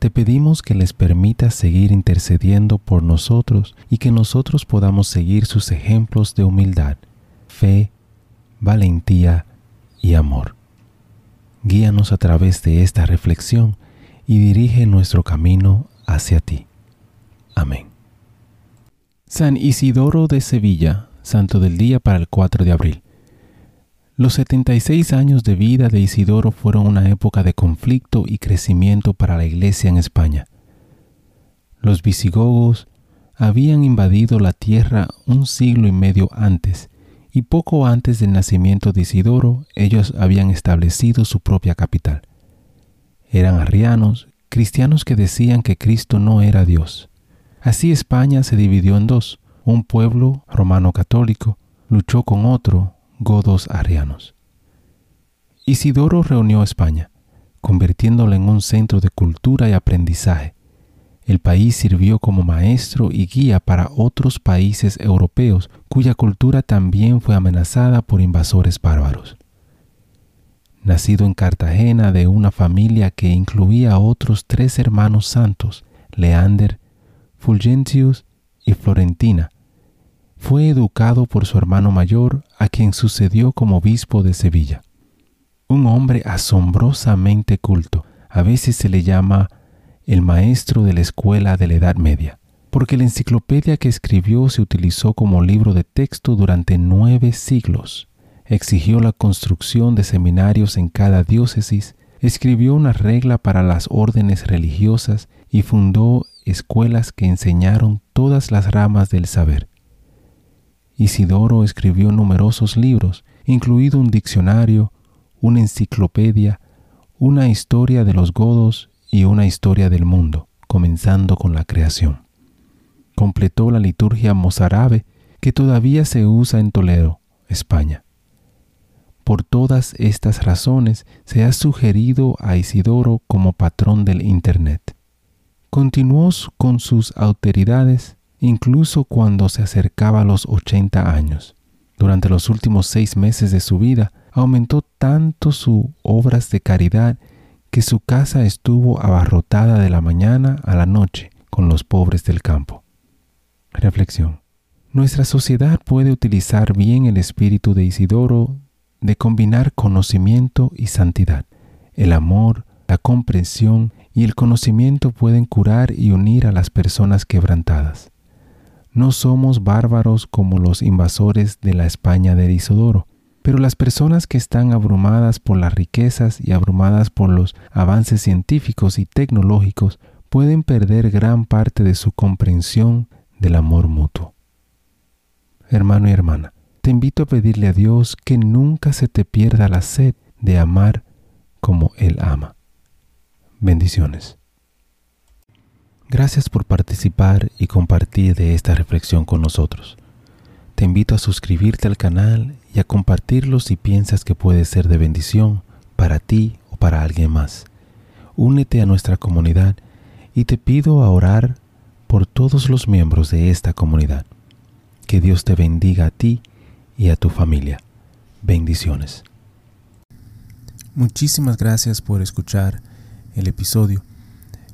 Te pedimos que les permitas seguir intercediendo por nosotros y que nosotros podamos seguir sus ejemplos de humildad, fe, valentía y amor. Guíanos a través de esta reflexión y dirige nuestro camino hacia ti. Amén. San Isidoro de Sevilla, Santo del Día para el 4 de abril. Los 76 años de vida de Isidoro fueron una época de conflicto y crecimiento para la Iglesia en España. Los visigogos habían invadido la tierra un siglo y medio antes, y poco antes del nacimiento de Isidoro ellos habían establecido su propia capital. Eran arrianos, cristianos que decían que Cristo no era Dios. Así España se dividió en dos. Un pueblo romano católico luchó con otro, godos arrianos. Isidoro reunió a España, convirtiéndola en un centro de cultura y aprendizaje. El país sirvió como maestro y guía para otros países europeos cuya cultura también fue amenazada por invasores bárbaros. Nacido en Cartagena de una familia que incluía a otros tres hermanos santos, Leander, Fulgentius y Florentina, fue educado por su hermano mayor, a quien sucedió como obispo de Sevilla. Un hombre asombrosamente culto, a veces se le llama el maestro de la escuela de la Edad Media, porque la enciclopedia que escribió se utilizó como libro de texto durante nueve siglos. Exigió la construcción de seminarios en cada diócesis, escribió una regla para las órdenes religiosas y fundó escuelas que enseñaron todas las ramas del saber. Isidoro escribió numerosos libros, incluido un diccionario, una enciclopedia, una historia de los godos y una historia del mundo, comenzando con la creación. Completó la liturgia mozárabe que todavía se usa en Toledo, España. Por todas estas razones se ha sugerido a Isidoro como patrón del Internet. Continuó con sus autoridades incluso cuando se acercaba a los 80 años. Durante los últimos seis meses de su vida, aumentó tanto sus obras de caridad que su casa estuvo abarrotada de la mañana a la noche con los pobres del campo. Reflexión. Nuestra sociedad puede utilizar bien el espíritu de Isidoro de combinar conocimiento y santidad. El amor, la comprensión y el conocimiento pueden curar y unir a las personas quebrantadas. No somos bárbaros como los invasores de la España de Isodoro, pero las personas que están abrumadas por las riquezas y abrumadas por los avances científicos y tecnológicos pueden perder gran parte de su comprensión del amor mutuo. Hermano y hermana, te invito a pedirle a Dios que nunca se te pierda la sed de amar como Él ama. Bendiciones. Gracias por participar y compartir de esta reflexión con nosotros. Te invito a suscribirte al canal y a compartirlo si piensas que puede ser de bendición para ti o para alguien más. Únete a nuestra comunidad y te pido a orar por todos los miembros de esta comunidad. Que Dios te bendiga a ti y a tu familia. Bendiciones. Muchísimas gracias por escuchar el episodio.